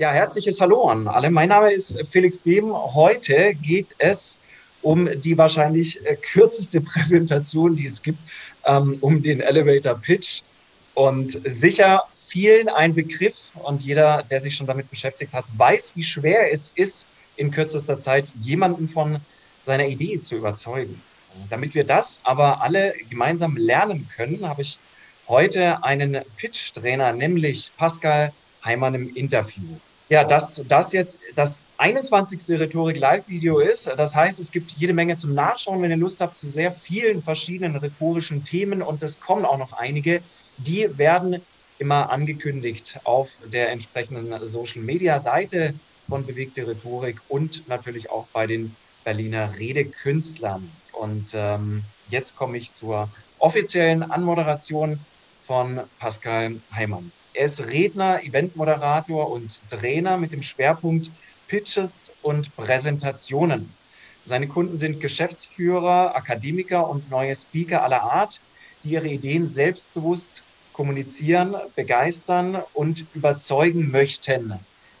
Ja, herzliches Hallo an alle. Mein Name ist Felix Behm. Heute geht es um die wahrscheinlich äh, kürzeste Präsentation, die es gibt, ähm, um den Elevator Pitch. Und sicher vielen ein Begriff und jeder, der sich schon damit beschäftigt hat, weiß, wie schwer es ist, in kürzester Zeit jemanden von seiner Idee zu überzeugen. Damit wir das aber alle gemeinsam lernen können, habe ich heute einen Pitch-Trainer, nämlich Pascal Heimann im Interview. Ja, dass das jetzt das 21. Rhetorik-Live-Video ist. Das heißt, es gibt jede Menge zum Nachschauen, wenn ihr Lust habt, zu sehr vielen verschiedenen rhetorischen Themen. Und es kommen auch noch einige. Die werden immer angekündigt auf der entsprechenden Social-Media-Seite von Bewegte Rhetorik und natürlich auch bei den Berliner Redekünstlern. Und ähm, jetzt komme ich zur offiziellen Anmoderation von Pascal Heimann. Er ist Redner, Eventmoderator und Trainer mit dem Schwerpunkt Pitches und Präsentationen. Seine Kunden sind Geschäftsführer, Akademiker und neue Speaker aller Art, die ihre Ideen selbstbewusst kommunizieren, begeistern und überzeugen möchten.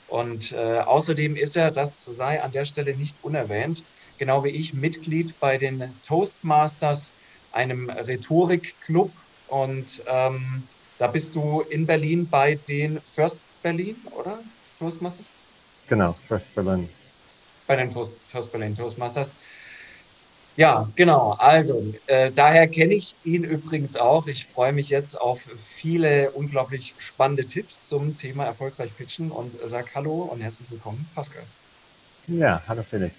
Und äh, außerdem ist er, das sei an der Stelle nicht unerwähnt, genau wie ich Mitglied bei den Toastmasters, einem Rhetorikclub. Und ähm, da bist du in Berlin bei den First Berlin, oder? Toastmasters? Genau, First Berlin. Bei den First Berlin Toastmasters. Ja, genau. Also, äh, daher kenne ich ihn übrigens auch. Ich freue mich jetzt auf viele unglaublich spannende Tipps zum Thema erfolgreich pitchen und sage Hallo und herzlich willkommen, Pascal. Ja, hallo Felix.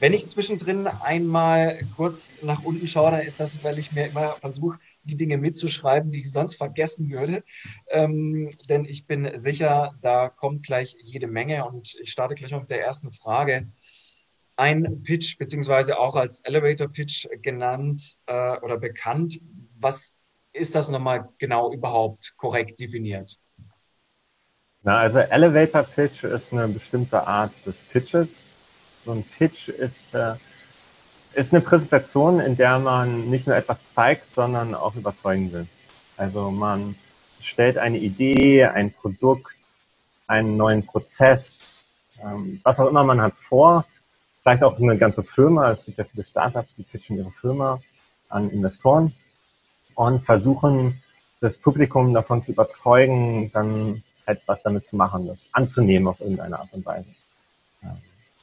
Wenn ich zwischendrin einmal kurz nach unten schaue, dann ist das, weil ich mir immer versuche, die Dinge mitzuschreiben, die ich sonst vergessen würde. Ähm, denn ich bin sicher, da kommt gleich jede Menge und ich starte gleich mal mit der ersten Frage. Ein Pitch, beziehungsweise auch als Elevator Pitch genannt äh, oder bekannt. Was ist das nochmal genau überhaupt korrekt definiert? Na, also Elevator Pitch ist eine bestimmte Art des Pitches so ein Pitch ist, äh, ist eine Präsentation, in der man nicht nur etwas zeigt, sondern auch überzeugen will. Also man stellt eine Idee, ein Produkt, einen neuen Prozess, ähm, was auch immer man hat vor, vielleicht auch eine ganze Firma. Es gibt ja viele Startups, die pitchen ihre Firma an Investoren und versuchen, das Publikum davon zu überzeugen, dann etwas damit zu machen, das anzunehmen auf irgendeine Art und Weise.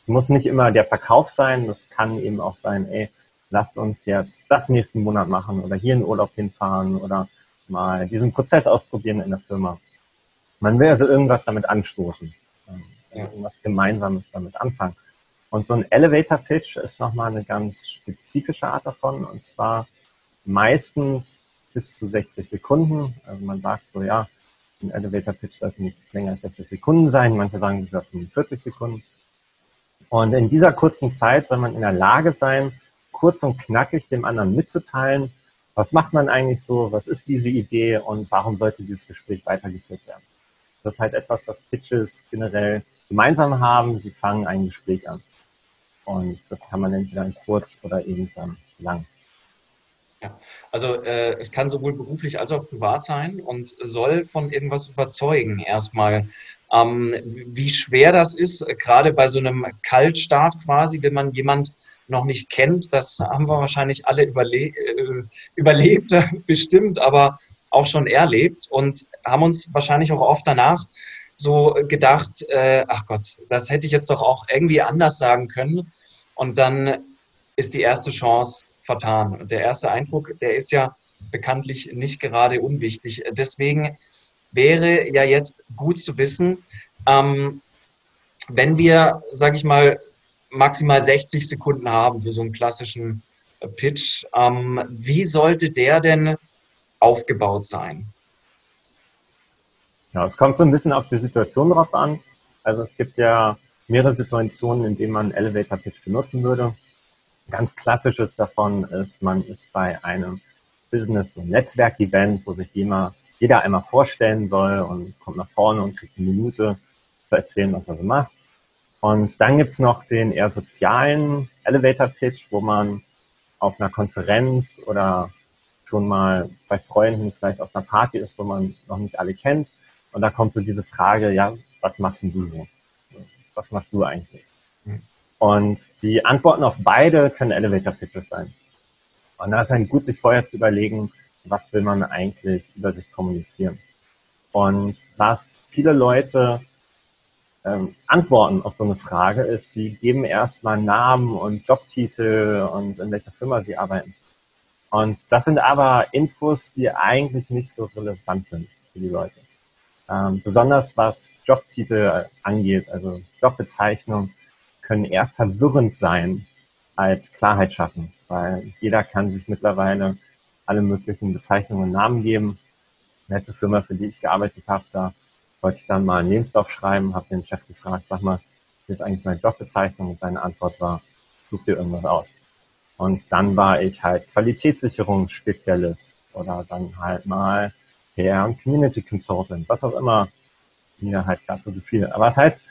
Es muss nicht immer der Verkauf sein, das kann eben auch sein, ey, lasst uns jetzt das nächsten Monat machen oder hier in Urlaub hinfahren oder mal diesen Prozess ausprobieren in der Firma. Man will also irgendwas damit anstoßen, ähm, irgendwas Gemeinsames damit anfangen. Und so ein Elevator Pitch ist nochmal eine ganz spezifische Art davon und zwar meistens bis zu 60 Sekunden. Also man sagt so, ja, ein Elevator Pitch sollte nicht länger als 60 Sekunden sein. Manche sagen sogar 45 Sekunden. Und in dieser kurzen Zeit soll man in der Lage sein, kurz und knackig dem anderen mitzuteilen, was macht man eigentlich so, was ist diese Idee und warum sollte dieses Gespräch weitergeführt werden. Das ist halt etwas, was Pitches generell gemeinsam haben. Sie fangen ein Gespräch an. Und das kann man entweder in kurz oder eben dann lang. Ja, also äh, es kann sowohl beruflich als auch privat sein und soll von irgendwas überzeugen erstmal. Ähm, wie schwer das ist, gerade bei so einem Kaltstart quasi, wenn man jemand noch nicht kennt, das haben wir wahrscheinlich alle überle äh, überlebt, bestimmt, aber auch schon erlebt und haben uns wahrscheinlich auch oft danach so gedacht, äh, ach Gott, das hätte ich jetzt doch auch irgendwie anders sagen können. Und dann ist die erste Chance vertan. Und der erste Eindruck, der ist ja bekanntlich nicht gerade unwichtig. Deswegen wäre ja jetzt gut zu wissen, ähm, wenn wir, sage ich mal, maximal 60 Sekunden haben für so einen klassischen äh, Pitch, ähm, wie sollte der denn aufgebaut sein? Ja, es kommt so ein bisschen auf die Situation drauf an. Also es gibt ja mehrere Situationen, in denen man Elevator Pitch benutzen würde. Ganz klassisches davon ist, man ist bei einem Business- und Netzwerk-Event, wo sich jeder, jeder einmal vorstellen soll und kommt nach vorne und kriegt eine Minute zu erzählen, was er so macht. Und dann gibt's noch den eher sozialen Elevator-Pitch, wo man auf einer Konferenz oder schon mal bei Freunden vielleicht auf einer Party ist, wo man noch nicht alle kennt. Und da kommt so diese Frage, ja, was machst denn du so? Was machst du eigentlich? Mhm. Und die Antworten auf beide können Elevator Pitches sein. Und da ist dann gut, sich vorher zu überlegen, was will man eigentlich über sich kommunizieren. Und was viele Leute ähm, antworten auf so eine Frage ist, sie geben erstmal Namen und Jobtitel und in welcher Firma sie arbeiten. Und das sind aber Infos, die eigentlich nicht so relevant sind für die Leute. Ähm, besonders was Jobtitel angeht, also Jobbezeichnung, können eher verwirrend sein als Klarheit schaffen, weil jeder kann sich mittlerweile alle möglichen Bezeichnungen und Namen geben. Die letzte Firma, für die ich gearbeitet habe, da wollte ich dann mal einen Lebenslauf schreiben, habe den Chef gefragt, sag mal, wie ist eigentlich meine Jobbezeichnung? Und seine Antwort war, such dir irgendwas aus. Und dann war ich halt Qualitätssicherungsspezialist oder dann halt mal PR und Community Consultant, was auch immer mir halt gerade so gefiel. Aber das heißt,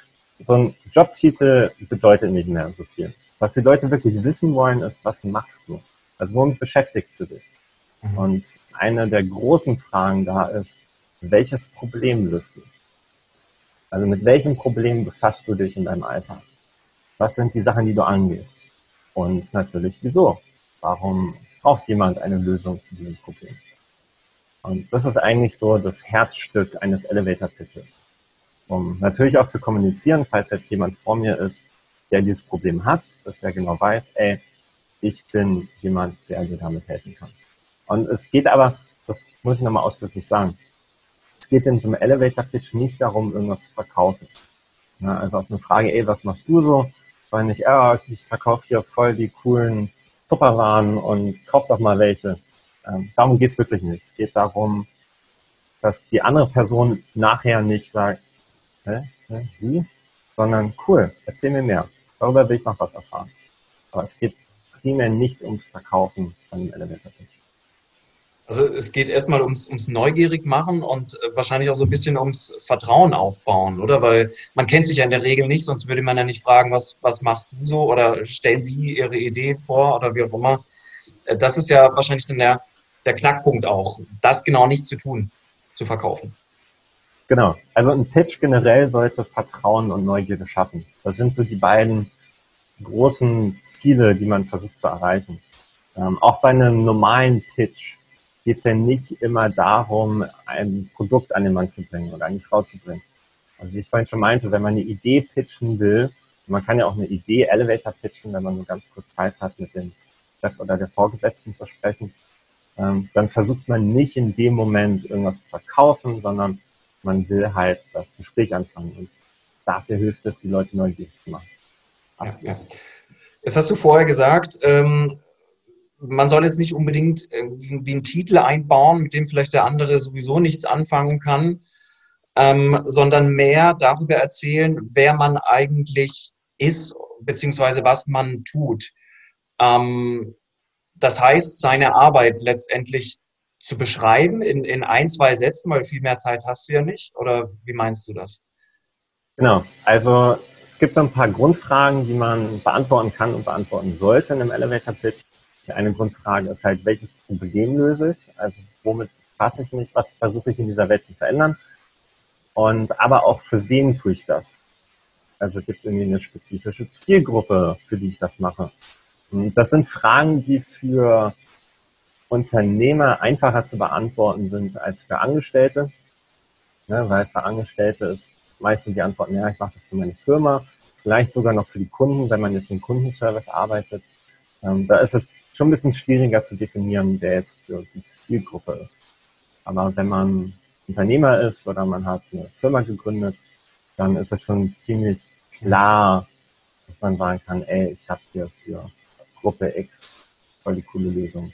so ein Jobtitel bedeutet nicht mehr so viel. Was die Leute wirklich wissen wollen, ist, was machst du? Also womit beschäftigst du dich? Mhm. Und eine der großen Fragen da ist, welches Problem löst du? Also mit welchem Problem befasst du dich in deinem Alltag? Was sind die Sachen, die du angehst? Und natürlich, wieso? Warum braucht jemand eine Lösung zu diesem Problem? Und das ist eigentlich so das Herzstück eines Elevator Pitches. Um natürlich auch zu kommunizieren, falls jetzt jemand vor mir ist, der dieses Problem hat, dass er genau weiß, ey, ich bin jemand, der dir damit helfen kann. Und es geht aber, das muss ich nochmal ausdrücklich sagen, es geht in so einem Elevator-Pitch nicht darum, irgendwas zu verkaufen. Ja, also auf eine Frage, ey, was machst du so? Weil nicht, ja, ich verkaufe hier voll die coolen Tupperwaren und kauf doch mal welche. Ähm, darum geht's wirklich nicht. Es geht darum, dass die andere Person nachher nicht sagt, hä, hä, wie? Sondern cool, erzähl mir mehr. Darüber will ich noch was erfahren. Aber es geht primär nicht ums Verkaufen von einem Elevator Pitch. Also es geht erstmal ums, ums Neugierig machen und äh, wahrscheinlich auch so ein bisschen ums Vertrauen aufbauen, oder? Weil man kennt sich ja in der Regel nicht, sonst würde man ja nicht fragen, was, was machst du so oder stellen Sie Ihre Idee vor oder wie auch immer. Äh, das ist ja wahrscheinlich dann der, der Knackpunkt auch, das genau nicht zu tun, zu verkaufen. Genau. Also ein Pitch generell sollte Vertrauen und Neugierde schaffen. Das sind so die beiden großen Ziele, die man versucht zu erreichen. Ähm, auch bei einem normalen Pitch geht es ja nicht immer darum, ein Produkt an den Mann zu bringen oder an die Frau zu bringen. Also wie ich vorhin schon meinte, wenn man eine Idee pitchen will, man kann ja auch eine Idee Elevator pitchen, wenn man nur ganz kurz Zeit hat, mit dem Chef oder der Vorgesetzten zu sprechen, ähm, dann versucht man nicht in dem Moment irgendwas zu verkaufen, sondern man will halt das Gespräch anfangen. Und dafür hilft es, die Leute neugierig zu machen. Ja, ja. Jetzt hast du vorher gesagt, ähm, man soll jetzt nicht unbedingt wie einen Titel einbauen, mit dem vielleicht der andere sowieso nichts anfangen kann, ähm, sondern mehr darüber erzählen, wer man eigentlich ist, beziehungsweise was man tut. Ähm, das heißt, seine Arbeit letztendlich zu beschreiben in, in ein, zwei Sätzen, weil viel mehr Zeit hast du ja nicht. Oder wie meinst du das? Genau, also es gibt so ein paar Grundfragen, die man beantworten kann und beantworten sollte in einem Elevator Pitch. Die eine Grundfrage ist halt, welches Problem löse ich? Also womit fasse ich mich? Was versuche ich in dieser Welt zu verändern? Und aber auch für wen tue ich das? Also gibt es irgendwie eine spezifische Zielgruppe, für die ich das mache? Und das sind Fragen, die für Unternehmer einfacher zu beantworten sind als für Angestellte. Ne, weil für Angestellte ist meistens die Antwort, ja, ich mache das für meine Firma, vielleicht sogar noch für die Kunden, wenn man jetzt im Kundenservice arbeitet. Ähm, da ist es schon ein bisschen schwieriger zu definieren, wer jetzt für die Zielgruppe ist. Aber wenn man Unternehmer ist oder man hat eine Firma gegründet, dann ist es schon ziemlich klar, dass man sagen kann, ey, ich habe hier für Gruppe X voll die coole Lösung.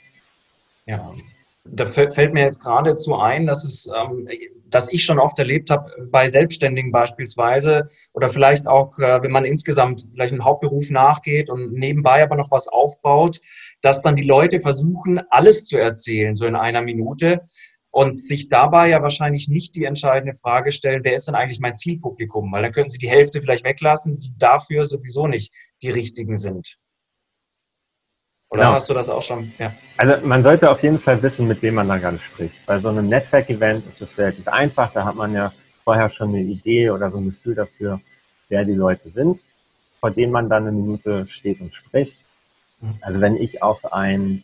Ja. Da fällt mir jetzt geradezu ein, dass es, ähm, dass ich schon oft erlebt habe, bei Selbstständigen beispielsweise oder vielleicht auch, äh, wenn man insgesamt vielleicht einem Hauptberuf nachgeht und nebenbei aber noch was aufbaut, dass dann die Leute versuchen, alles zu erzählen, so in einer Minute und sich dabei ja wahrscheinlich nicht die entscheidende Frage stellen, wer ist denn eigentlich mein Zielpublikum? Weil dann könnten sie die Hälfte vielleicht weglassen, die dafür sowieso nicht die richtigen sind. Oder genau. hast du das auch schon? Ja. Also man sollte auf jeden Fall wissen, mit wem man da gerade spricht. Bei so einem Netzwerkevent ist es relativ einfach. Da hat man ja vorher schon eine Idee oder so ein Gefühl dafür, wer die Leute sind, vor denen man dann eine Minute steht und spricht. Mhm. Also wenn ich auf ein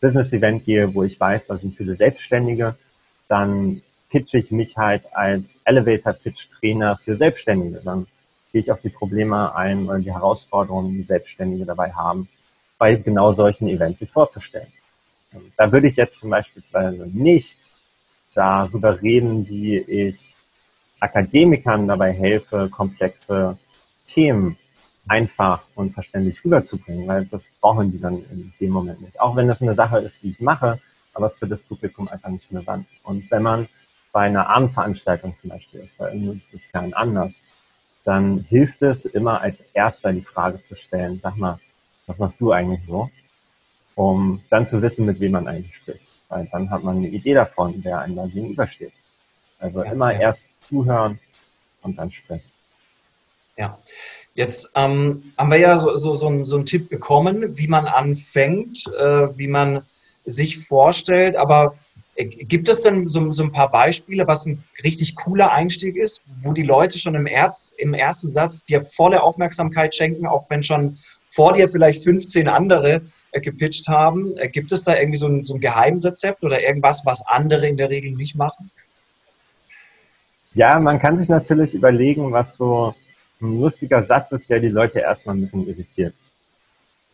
Business-Event gehe, wo ich weiß, da sind viele Selbstständige, dann pitche ich mich halt als Elevator-Pitch-Trainer für Selbstständige. Dann gehe ich auf die Probleme ein oder die Herausforderungen, die Selbstständige dabei haben bei genau solchen Events sich vorzustellen. Da würde ich jetzt zum Beispiel nicht darüber reden, wie ich Akademikern dabei helfe, komplexe Themen einfach und verständlich rüberzubringen, weil das brauchen die dann in dem Moment nicht. Auch wenn das eine Sache ist, die ich mache, aber es für das Publikum einfach nicht relevant. Und wenn man bei einer Abendveranstaltung zum Beispiel ist, bei irgendeinem sozialen Anlass, dann hilft es immer als erster die Frage zu stellen, sag mal, was machst du eigentlich so? Um dann zu wissen, mit wem man eigentlich spricht. Weil dann hat man eine Idee davon, wer einem da gegenübersteht. Also ja, immer ja. erst zuhören und dann sprechen. Ja. Jetzt ähm, haben wir ja so, so, so, einen, so einen Tipp bekommen, wie man anfängt, äh, wie man sich vorstellt, aber äh, Gibt es denn so, so, ein paar Beispiele, was ein richtig cooler Einstieg ist, wo die Leute schon im, Erz, im ersten Satz dir volle Aufmerksamkeit schenken, auch wenn schon vor dir vielleicht 15 andere äh, gepitcht haben. Äh, gibt es da irgendwie so ein, so ein Geheimrezept oder irgendwas, was andere in der Regel nicht machen? Ja, man kann sich natürlich überlegen, was so ein lustiger Satz ist, der die Leute erstmal ein bisschen irritiert.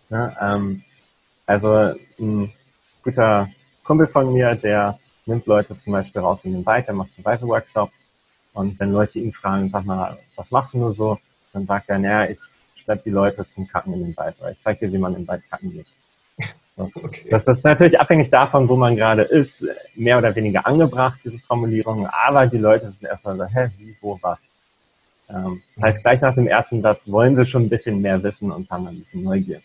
Ja, ähm, also ein guter Kumpel von mir, der nimmt Leute zum Beispiel raus in den Wald, der macht so Weite-Workshops und wenn Leute ihn fragen, sag mal, was machst du nur so, dann sagt er, naja, ich schleppe die Leute zum Kacken in den Wald, weil ich zeige dir, wie man im Wald kacken geht. So. Okay. Das ist natürlich abhängig davon, wo man gerade ist, mehr oder weniger angebracht, diese Formulierung, aber die Leute sind erstmal so, hä, wie, wo, was. Ähm, das heißt, gleich nach dem ersten Satz wollen sie schon ein bisschen mehr wissen und haben ein bisschen Neugier.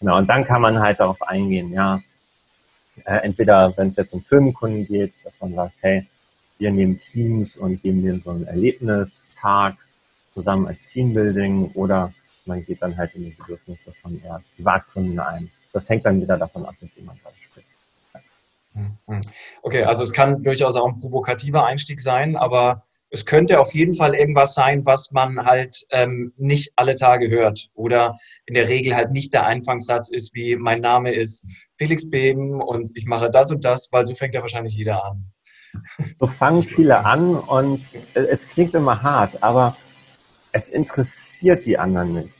Genau, und dann kann man halt darauf eingehen, ja, äh, entweder, wenn es jetzt um Firmenkunden geht, dass man sagt, hey, wir nehmen Teams und geben denen so einen Erlebnistag zusammen als Teambuilding oder man geht dann halt in die Bedürfnisse von eher Privatkunden ein. Das hängt dann wieder davon ab, mit wem man gerade spricht. Mhm. Okay, also es kann durchaus auch ein provokativer Einstieg sein, aber es könnte auf jeden Fall irgendwas sein, was man halt ähm, nicht alle Tage hört oder in der Regel halt nicht der Einfangssatz ist, wie mein Name ist Felix Beben und ich mache das und das, weil so fängt ja wahrscheinlich jeder an. So fangen viele an und es klingt immer hart, aber es interessiert die anderen nicht,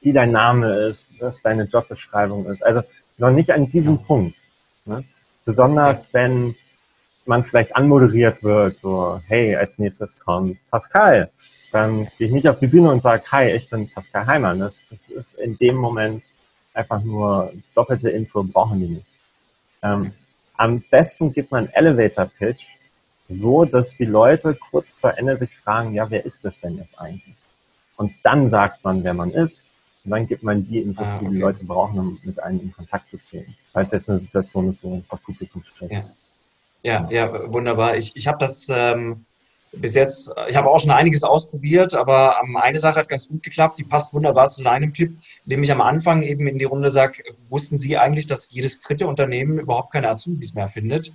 wie dein Name ist, was deine Jobbeschreibung ist. Also noch nicht an diesem Punkt. Ne? Besonders wenn man vielleicht anmoderiert wird, so, hey, als nächstes kommt Pascal. Dann gehe ich nicht auf die Bühne und sage, hi, ich bin Pascal Heimann. Das, das ist in dem Moment einfach nur doppelte Info, brauchen die nicht. Ähm, am besten gibt man Elevator Pitch, so, dass die Leute kurz vor Ende sich fragen, ja, wer ist das denn jetzt eigentlich? Und dann sagt man, wer man ist. Und dann gibt man die Infos, ah, okay. die die Leute brauchen, um mit einem in Kontakt zu treten. Falls jetzt eine Situation ist, wo man vor Publikum steht. Ja. ja, ja, wunderbar. Ich, ich habe das ähm, bis jetzt, ich habe auch schon einiges ausprobiert, aber ähm, eine Sache hat ganz gut geklappt, die passt wunderbar zu deinem Tipp, indem ich am Anfang eben in die Runde sage, wussten Sie eigentlich, dass jedes dritte Unternehmen überhaupt keine Azubis mehr findet?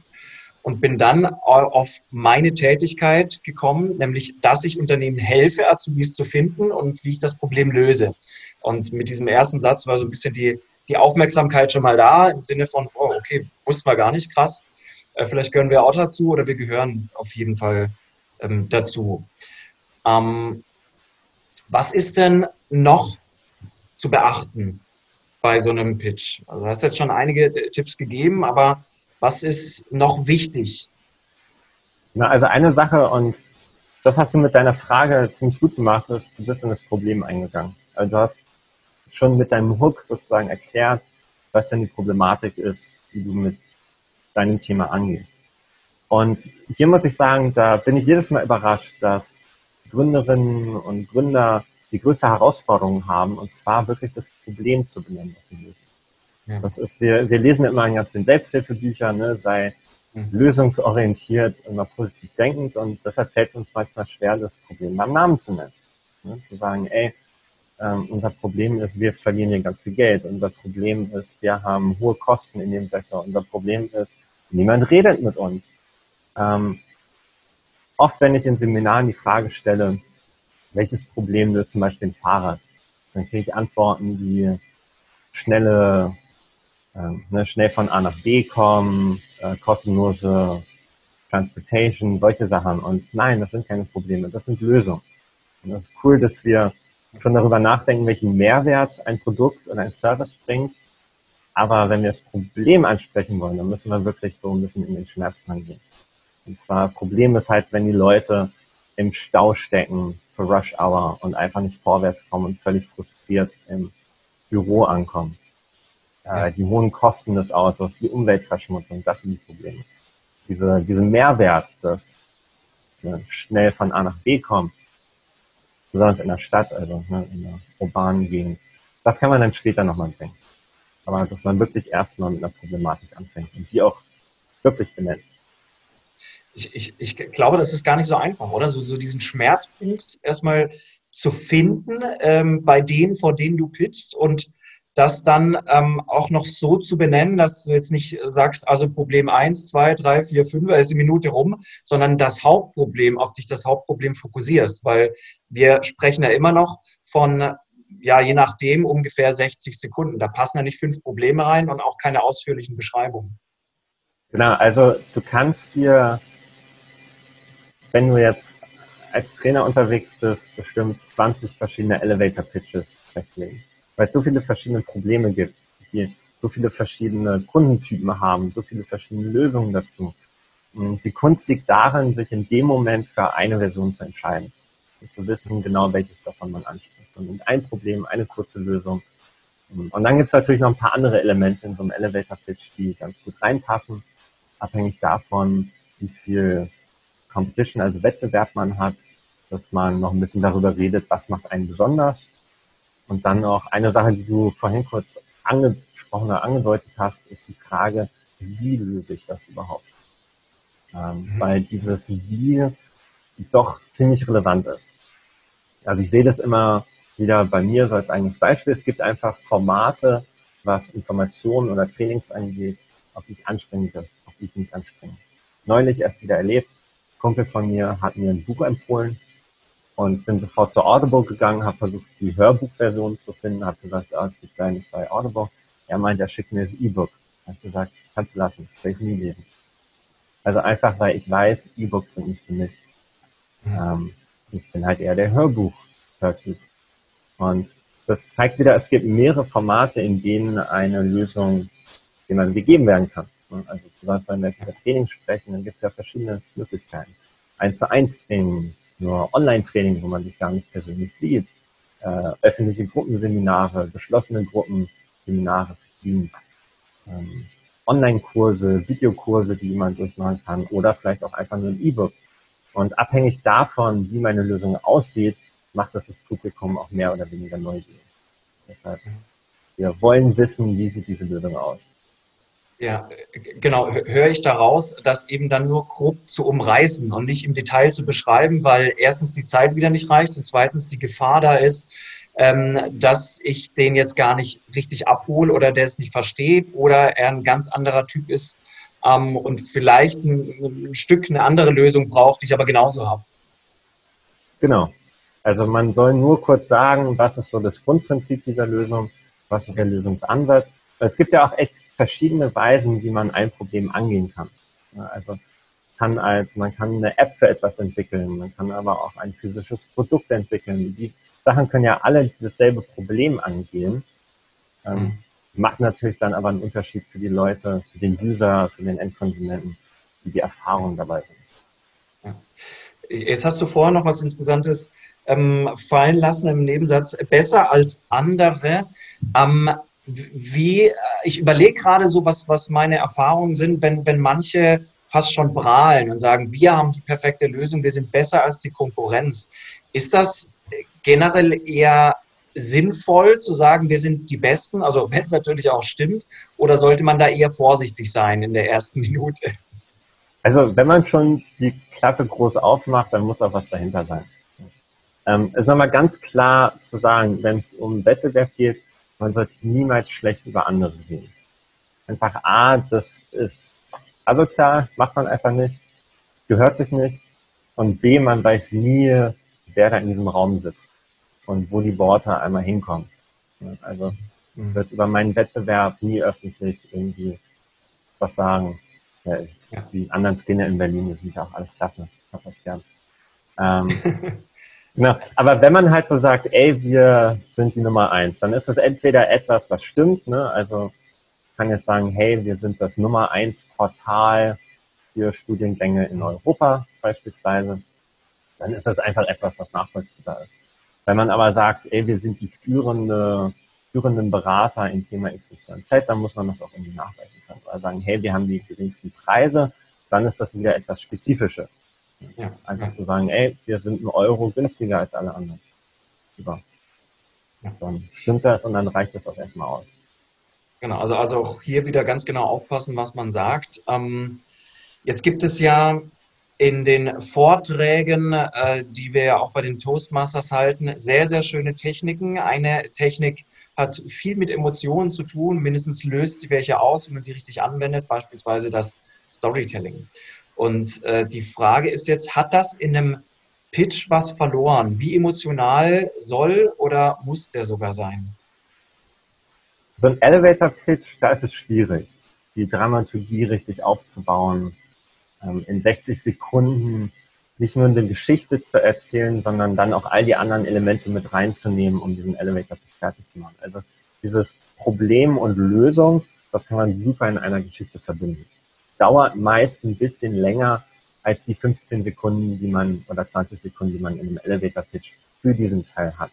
Und bin dann auf meine Tätigkeit gekommen, nämlich, dass ich Unternehmen helfe, Azubis zu finden und wie ich das Problem löse. Und mit diesem ersten Satz war so ein bisschen die, die Aufmerksamkeit schon mal da, im Sinne von, oh, okay, wussten wir gar nicht, krass. Äh, vielleicht gehören wir auch dazu oder wir gehören auf jeden Fall ähm, dazu. Ähm, was ist denn noch zu beachten bei so einem Pitch? Also du hast jetzt schon einige äh, Tipps gegeben, aber was ist noch wichtig? Na, also eine Sache, und das hast du mit deiner Frage ziemlich gut gemacht, ist, du bist in das Problem eingegangen. Also du hast schon mit deinem Hook sozusagen erklärt, was denn die Problematik ist, die du mit deinem Thema angehst. Und hier muss ich sagen, da bin ich jedes Mal überrascht, dass Gründerinnen und Gründer die größte Herausforderung haben, und zwar wirklich das Problem zu benennen, was sie lösen. Ja. Das ist, wir, wir lesen immer in ganz vielen Selbsthilfebüchern, ne, sei mhm. lösungsorientiert, immer positiv denkend, und deshalb fällt es uns manchmal schwer, das Problem beim Namen zu nennen. Ne, zu sagen, ey, ähm, unser Problem ist, wir verlieren hier ganz viel Geld. Unser Problem ist, wir haben hohe Kosten in dem Sektor. Unser Problem ist, niemand redet mit uns. Ähm, oft, wenn ich in Seminaren die Frage stelle, welches Problem löst zum Beispiel ein Fahrrad, dann kriege ich Antworten wie schnelle, äh, ne, schnell von A nach B kommen, äh, kostenlose Transportation, solche Sachen. Und nein, das sind keine Probleme, das sind Lösungen. Und das ist cool, dass wir schon darüber nachdenken, welchen Mehrwert ein Produkt oder ein Service bringt. Aber wenn wir das Problem ansprechen wollen, dann müssen wir wirklich so ein bisschen in den Schmerz gehen. Und zwar Problem ist halt, wenn die Leute im Stau stecken für Rush Hour und einfach nicht vorwärts kommen und völlig frustriert im Büro ankommen. Äh, die hohen Kosten des Autos, die Umweltverschmutzung, das sind die Probleme. Diese, diese Mehrwert, dass schnell von A nach B kommt, besonders in der Stadt, also ne, in der urbanen Gegend. Das kann man dann später nochmal bringen. Aber dass man wirklich erstmal mit einer Problematik anfängt und die auch wirklich benennt. Ich, ich, ich glaube, das ist gar nicht so einfach, oder? So, so diesen Schmerzpunkt erstmal zu finden ähm, bei denen, vor denen du pitchst und das dann ähm, auch noch so zu benennen, dass du jetzt nicht sagst, also Problem eins, zwei, drei, vier, fünf, da ist die Minute rum, sondern das Hauptproblem, auf dich das Hauptproblem fokussierst, weil wir sprechen ja immer noch von, ja, je nachdem ungefähr 60 Sekunden. Da passen ja nicht fünf Probleme rein und auch keine ausführlichen Beschreibungen. Genau, also du kannst dir, wenn du jetzt als Trainer unterwegs bist, bestimmt 20 verschiedene Elevator Pitches festlegen weil es so viele verschiedene Probleme gibt, die so viele verschiedene Kundentypen haben, so viele verschiedene Lösungen dazu. Und die Kunst liegt darin, sich in dem Moment für eine Version zu entscheiden und zu wissen, genau welches davon man anspricht. Und ein Problem, eine kurze Lösung. Und dann gibt es natürlich noch ein paar andere Elemente in so einem Elevator-Pitch, die ganz gut reinpassen, abhängig davon, wie viel Competition, also Wettbewerb man hat, dass man noch ein bisschen darüber redet, was macht einen besonders und dann noch eine Sache, die du vorhin kurz angesprochen oder angedeutet hast, ist die Frage, wie löse ich das überhaupt? Ähm, mhm. Weil dieses Wie doch ziemlich relevant ist. Also ich sehe das immer wieder bei mir so als eigenes Beispiel. Es gibt einfach Formate, was Informationen oder Trainings angeht, auf die ich anspringen will, auf die ich nicht anspringe. Neulich erst wieder erlebt, ein Kumpel von mir hat mir ein Buch empfohlen, und bin sofort zu Audible gegangen, habe versucht, die Hörbuchversion zu finden, habe gesagt, ah, es gibt ja nicht bei Audible. Er meint, er schickt mir das E-Book. Habe gesagt, kannst du lassen, will ich nie lesen. Also einfach, weil ich weiß, E-Books sind nicht für mich. Mhm. Ähm, ich bin halt eher der Hörbuch-Hörtyp. Und das zeigt wieder, es gibt mehrere Formate, in denen eine Lösung jemandem gegeben werden kann. Also besonders wenn wir über Training sprechen, dann gibt es ja verschiedene Möglichkeiten. Eins zu eins Training, nur Online-Training, wo man sich gar nicht persönlich sieht, äh, öffentliche Gruppenseminare, geschlossene Gruppenseminare für Teams, ähm, Online-Kurse, Videokurse, die man durchmachen kann oder vielleicht auch einfach nur ein E-Book. Und abhängig davon, wie meine Lösung aussieht, macht das das Publikum auch mehr oder weniger neugierig. Deshalb, wir wollen wissen, wie sieht diese Lösung aus. Ja, genau, höre ich daraus, das eben dann nur grob zu umreißen und nicht im Detail zu beschreiben, weil erstens die Zeit wieder nicht reicht und zweitens die Gefahr da ist, ähm, dass ich den jetzt gar nicht richtig abhole oder der es nicht versteht oder er ein ganz anderer Typ ist ähm, und vielleicht ein, ein Stück eine andere Lösung braucht, die ich aber genauso habe. Genau. Also man soll nur kurz sagen, was ist so das Grundprinzip dieser Lösung, was ist der Lösungsansatz. Es gibt ja auch echt verschiedene Weisen, wie man ein Problem angehen kann. Also kann halt, man kann eine App für etwas entwickeln, man kann aber auch ein physisches Produkt entwickeln. Die Sachen können ja alle dasselbe Problem angehen. Ähm, mhm. Macht natürlich dann aber einen Unterschied für die Leute, für den User, für den Endkonsumenten, wie die Erfahrungen dabei sind. Jetzt hast du vorher noch was Interessantes ähm, fallen lassen im Nebensatz. Besser als andere. Ähm, wie, ich überlege gerade so, was, was meine Erfahrungen sind, wenn, wenn manche fast schon prahlen und sagen, wir haben die perfekte Lösung, wir sind besser als die Konkurrenz. Ist das generell eher sinnvoll zu sagen, wir sind die Besten, also wenn es natürlich auch stimmt, oder sollte man da eher vorsichtig sein in der ersten Minute? Also wenn man schon die Klappe groß aufmacht, dann muss auch was dahinter sein. Ähm, es ist nochmal ganz klar zu sagen, wenn es um Wettbewerb geht, man sollte niemals schlecht über andere reden. Einfach A, das ist asozial, macht man einfach nicht, gehört sich nicht. Und B, man weiß nie, wer da in diesem Raum sitzt und wo die Worte einmal hinkommen. Also ich mhm. würde über meinen Wettbewerb nie öffentlich irgendwie was sagen. Die anderen Trainer in Berlin, sind ja auch alle klasse. Ich hab euch gern. Ähm, genau. Aber wenn man halt so sagt, ey, wir sind die Nummer eins, dann ist das entweder etwas, was stimmt, ne? Also kann jetzt sagen, hey, wir sind das Nummer eins Portal für Studiengänge in Europa beispielsweise. Dann ist das einfach etwas, was nachvollziehbar ist. Wenn man aber sagt, ey, wir sind die führende, führenden Berater im Thema XYZ, dann muss man das auch irgendwie nachweisen können. Oder sagen, hey, wir haben die geringsten Preise, dann ist das wieder etwas Spezifisches. Ja, Einfach zu sagen, ey, wir sind ein Euro günstiger als alle anderen. Super. Ja. Dann stimmt das und dann reicht das auch erstmal aus. Genau, also, also auch hier wieder ganz genau aufpassen, was man sagt. Ähm, jetzt gibt es ja in den Vorträgen, äh, die wir ja auch bei den Toastmasters halten, sehr, sehr schöne Techniken. Eine Technik hat viel mit Emotionen zu tun, mindestens löst sie welche aus, wenn man sie richtig anwendet, beispielsweise das Storytelling. Und äh, die Frage ist jetzt, hat das in einem Pitch was verloren? Wie emotional soll oder muss der sogar sein? So ein Elevator-Pitch, da ist es schwierig, die Dramaturgie richtig aufzubauen, ähm, in 60 Sekunden nicht nur eine Geschichte zu erzählen, sondern dann auch all die anderen Elemente mit reinzunehmen, um diesen Elevator fertig zu machen. Also dieses Problem und Lösung, das kann man super in einer Geschichte verbinden. Dauert meist ein bisschen länger als die 15 Sekunden, die man oder 20 Sekunden, die man in einem Elevator Pitch für diesen Teil hat.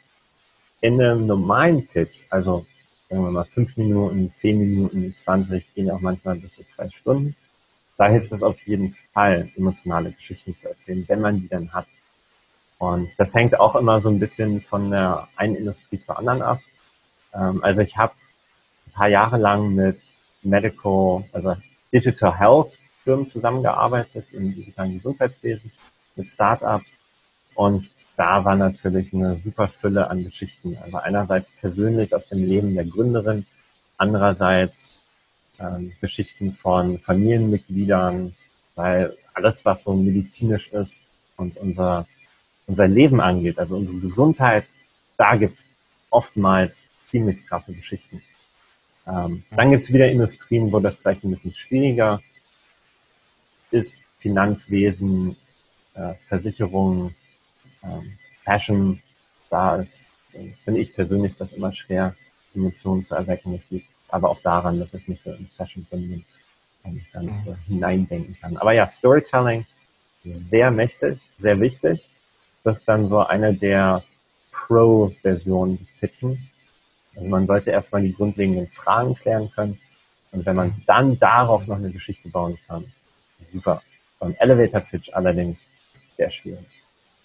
In einem normalen Pitch, also sagen wir mal 5 Minuten, 10 Minuten, 20, gehen auch manchmal bis zu zwei Stunden, da hilft es auf jeden Fall, emotionale Geschichten zu erzählen, wenn man die dann hat. Und das hängt auch immer so ein bisschen von der einen Industrie zur anderen ab. Ähm, also ich habe ein paar Jahre lang mit Medical, also Digital Health Firmen zusammengearbeitet im digitalen Gesundheitswesen, mit Startups. Und da war natürlich eine super Fülle an Geschichten. Also einerseits persönlich aus dem Leben der Gründerin, andererseits ähm, Geschichten von Familienmitgliedern, weil alles, was so medizinisch ist und unser, unser Leben angeht, also unsere Gesundheit, da gibt's oftmals ziemlich krasse Geschichten. Ähm, dann gibt's wieder Industrien, wo das vielleicht ein bisschen schwieriger ist. Finanzwesen, äh, Versicherungen, ähm, Fashion, da ist, äh, finde ich persönlich das immer schwer, Emotionen zu erwecken. Es gibt aber auch daran, dass ich mich so in Fashion drin bin und dann so hineindenken kann. Aber ja, Storytelling, sehr mächtig, sehr wichtig. Das ist dann so eine der Pro-Versionen des Pitchen. Also man sollte erstmal die grundlegenden Fragen klären können. Und wenn man dann darauf noch eine Geschichte bauen kann, super. Beim Elevator Pitch allerdings sehr schwierig.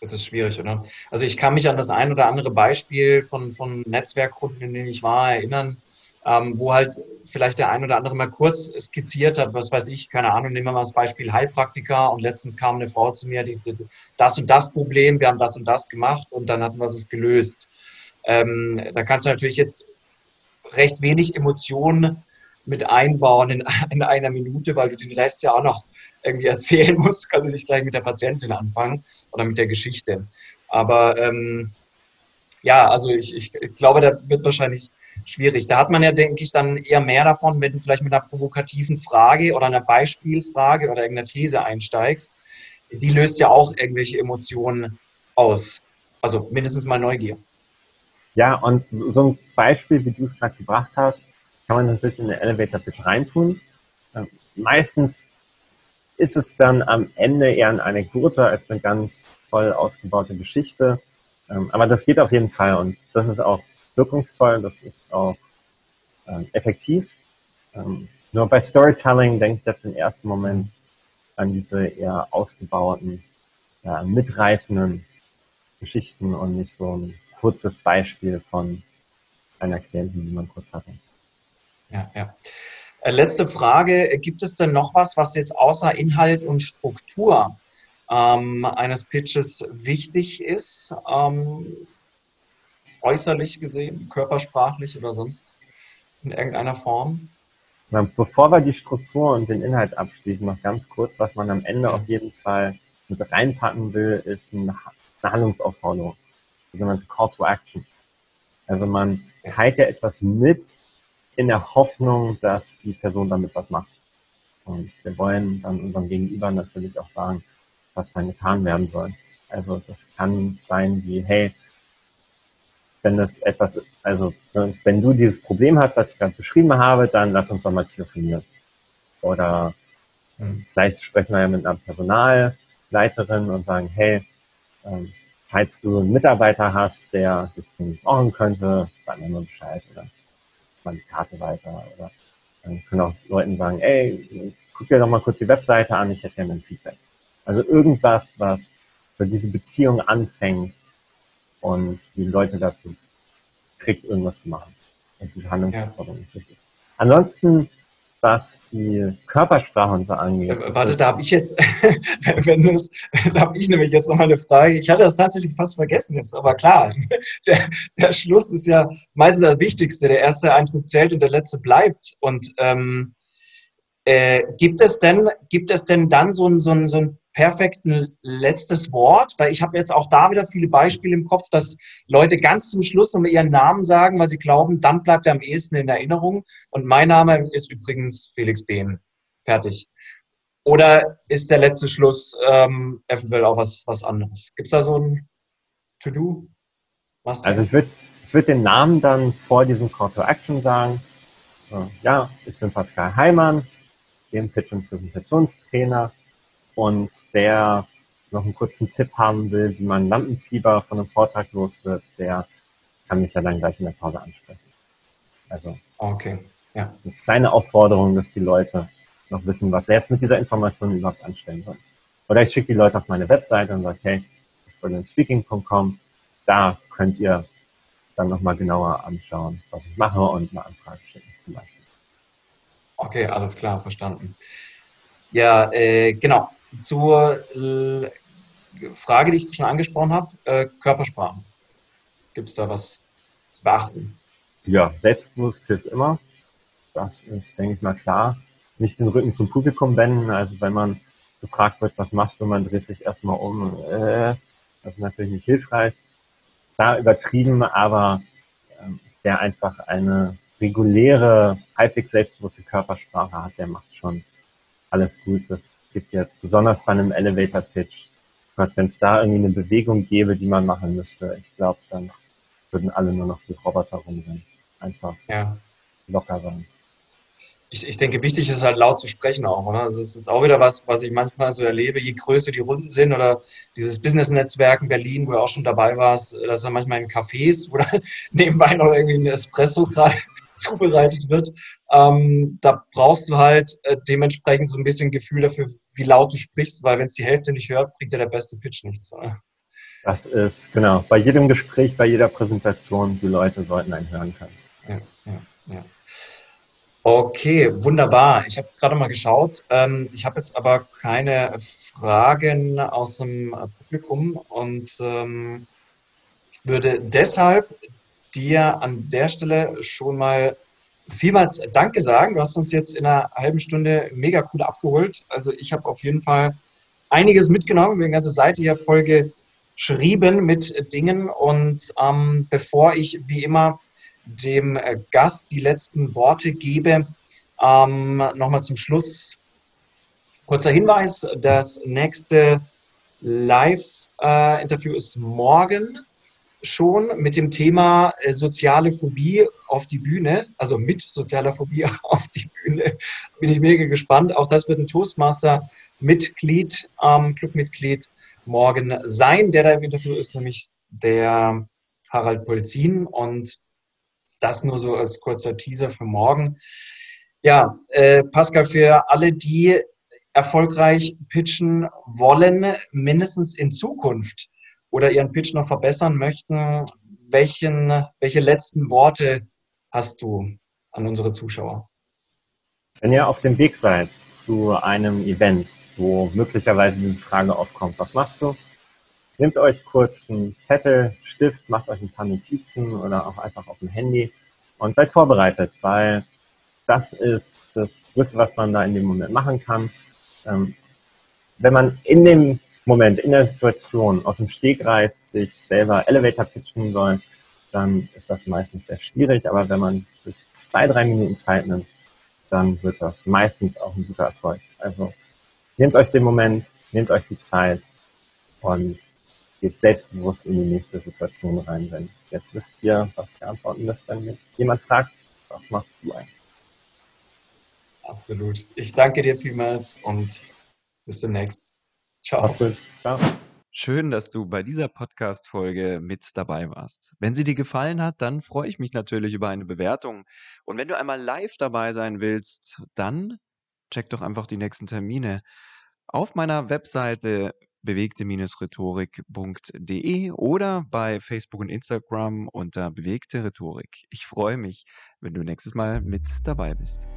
Das ist schwierig, oder? Also ich kann mich an das ein oder andere Beispiel von, von Netzwerkkunden, in denen ich war, erinnern, ähm, wo halt vielleicht der ein oder andere mal kurz skizziert hat, was weiß ich, keine Ahnung, nehmen wir mal das Beispiel Heilpraktiker und letztens kam eine Frau zu mir, die, die, das und das Problem, wir haben das und das gemacht und dann hatten wir es gelöst. Ähm, da kannst du natürlich jetzt recht wenig Emotionen mit einbauen in, in einer Minute, weil du den Rest ja auch noch irgendwie erzählen musst, kannst du nicht gleich mit der Patientin anfangen oder mit der Geschichte. Aber ähm, ja, also ich, ich glaube, da wird wahrscheinlich schwierig. Da hat man ja, denke ich, dann eher mehr davon, wenn du vielleicht mit einer provokativen Frage oder einer Beispielfrage oder irgendeiner These einsteigst. Die löst ja auch irgendwelche Emotionen aus. Also mindestens mal Neugier. Ja, und so ein Beispiel, wie du es gerade gebracht hast, kann man natürlich in den Elevator Pitch reintun. Ähm, meistens ist es dann am Ende eher eine Anekdote als eine ganz voll ausgebaute Geschichte. Ähm, aber das geht auf jeden Fall und das ist auch wirkungsvoll, das ist auch ähm, effektiv. Ähm, nur bei Storytelling denke ich jetzt im ersten Moment an diese eher ausgebauten, ja, mitreißenden Geschichten und nicht so ein kurzes Beispiel von einer Klientin, die man kurz hatte. Ja, ja. Äh, letzte Frage. Gibt es denn noch was, was jetzt außer Inhalt und Struktur ähm, eines Pitches wichtig ist? Ähm, äußerlich gesehen, körpersprachlich oder sonst in irgendeiner Form? Na, bevor wir die Struktur und den Inhalt abschließen, noch ganz kurz, was man am Ende auf jeden Fall mit reinpacken will, ist eine, Handlungsaufforderung, sogenannte Call to Action. Also man teilt ja etwas mit in der Hoffnung, dass die Person damit was macht. Und wir wollen dann unserem Gegenüber natürlich auch sagen, was dann getan werden soll. Also das kann sein wie, hey, wenn das etwas, also wenn du dieses Problem hast, was ich gerade beschrieben habe, dann lass uns doch mal telefonieren. Oder mhm. vielleicht sprechen wir ja mit einer Personalleiterin und sagen, hey, ähm, falls du einen Mitarbeiter hast, der das Ding brauchen könnte, sag mir nur Bescheid oder mal die Karte weiter. Oder dann können auch Leuten sagen, ey, guck dir doch mal kurz die Webseite an, ich hätte gerne ein Feedback. Also irgendwas, was für diese Beziehung anfängt und die Leute dazu kriegt, irgendwas zu machen. Und diese Handlungsaufforderung ja. ist wichtig. Ansonsten, was die Körpersprache und so angeht. Warte, da habe ich jetzt, wenn du es, da habe ich nämlich jetzt noch mal eine Frage. Ich hatte das tatsächlich fast vergessen jetzt, aber klar, der, der Schluss ist ja meistens das Wichtigste. Der erste Eindruck zählt und der letzte bleibt. Und ähm, äh, gibt es denn, gibt es denn dann so ein, so ein, so ein perfekten letztes Wort? Weil ich habe jetzt auch da wieder viele Beispiele im Kopf, dass Leute ganz zum Schluss nochmal ihren Namen sagen, weil sie glauben, dann bleibt er am ehesten in Erinnerung. Und mein Name ist übrigens Felix Behn. Fertig. Oder ist der letzte Schluss ähm, eventuell auch was, was anderes? Gibt es da so ein To-Do? Also ich würde ich würd den Namen dann vor diesem Call to Action sagen. Ja, ich bin Pascal Heimann, dem Pitch- und Präsentationstrainer und wer noch einen kurzen Tipp haben will, wie man Lampenfieber von einem Vortrag los wird, der kann mich ja dann gleich in der Pause ansprechen. Also okay. ja. eine kleine Aufforderung, dass die Leute noch wissen, was sie jetzt mit dieser Information überhaupt anstellen sollen. Oder ich schicke die Leute auf meine Webseite und sage, hey, speaking.com, da könnt ihr dann nochmal genauer anschauen, was ich mache und eine Anfrage schicken zum Beispiel. Okay, alles klar, verstanden. Ja, äh, genau zur äh, Frage, die ich schon angesprochen habe, äh, Körpersprache. Gibt es da was zu beachten? Ja, selbstbewusst hilft immer. Das ist, denke ich mal, klar. Nicht den Rücken zum Publikum wenden. Also wenn man gefragt wird, was machst du, man dreht sich erstmal um. Äh, das ist natürlich nicht hilfreich. Klar, übertrieben, aber ähm, wer einfach eine reguläre, halbwegs selbstbewusste Körpersprache hat, der macht schon alles gut. Das gibt jetzt, besonders bei einem Elevator Pitch, wenn es da irgendwie eine Bewegung gäbe, die man machen müsste, ich glaube, dann würden alle nur noch wie Roboter rumrennen. Einfach ja. locker sein. Ich, ich denke, wichtig ist halt laut zu sprechen auch, oder? Also es ist auch wieder was, was ich manchmal so erlebe, je größer die Runden sind oder dieses Business-Netzwerk in Berlin, wo du auch schon dabei warst, dass man manchmal in Cafés oder nebenbei noch irgendwie ein Espresso gerade zubereitet wird. Ähm, da brauchst du halt äh, dementsprechend so ein bisschen Gefühl dafür, wie laut du sprichst, weil wenn es die Hälfte nicht hört, bringt dir der beste Pitch nichts. Oder? Das ist, genau, bei jedem Gespräch, bei jeder Präsentation, die Leute sollten einen hören können. Ja, ja, ja. Okay, wunderbar. Ich habe gerade mal geschaut. Ähm, ich habe jetzt aber keine Fragen aus dem Publikum und ähm, würde deshalb dir an der Stelle schon mal vielmals Danke sagen. Du hast uns jetzt in einer halben Stunde mega cool abgeholt. Also ich habe auf jeden Fall einiges mitgenommen. Wir haben eine ganze Seite hier voll geschrieben mit Dingen. Und ähm, bevor ich wie immer dem Gast die letzten Worte gebe, ähm, nochmal zum Schluss kurzer Hinweis. Das nächste Live-Interview äh, ist morgen schon mit dem Thema äh, soziale Phobie auf die Bühne, also mit sozialer Phobie auf die Bühne. Bin ich mega gespannt. Auch das wird ein Toastmaster-Mitglied, ähm, Clubmitglied morgen sein. Der da im Interview ist nämlich der Harald Polzin und Das nur so als kurzer Teaser für morgen. Ja, äh, Pascal, für alle, die erfolgreich pitchen wollen, mindestens in Zukunft oder ihren Pitch noch verbessern möchten, welchen, welche letzten Worte hast du an unsere Zuschauer? Wenn ihr auf dem Weg seid zu einem Event, wo möglicherweise die Frage aufkommt, was machst du? Nehmt euch kurz einen Zettel, Stift, macht euch ein paar Notizen oder auch einfach auf dem Handy und seid vorbereitet, weil das ist das Größte, was man da in dem Moment machen kann. Ähm, wenn man in dem Moment, in der Situation aus dem Stegreif sich selber Elevator pitchen soll, dann ist das meistens sehr schwierig. Aber wenn man sich zwei, drei Minuten Zeit nimmt, dann wird das meistens auch ein guter Erfolg. Also nehmt euch den Moment, nehmt euch die Zeit und geht selbstbewusst in die nächste Situation rein. Wenn jetzt wisst ihr, was ihr antworten müsst, wenn jemand fragt, was machst du eigentlich? Absolut. Ich danke dir vielmals und bis demnächst. Ciao. Ciao. Schön, dass du bei dieser Podcast-Folge mit dabei warst. Wenn sie dir gefallen hat, dann freue ich mich natürlich über eine Bewertung. Und wenn du einmal live dabei sein willst, dann check doch einfach die nächsten Termine auf meiner Webseite bewegte-rhetorik.de oder bei Facebook und Instagram unter bewegte Rhetorik. Ich freue mich, wenn du nächstes Mal mit dabei bist.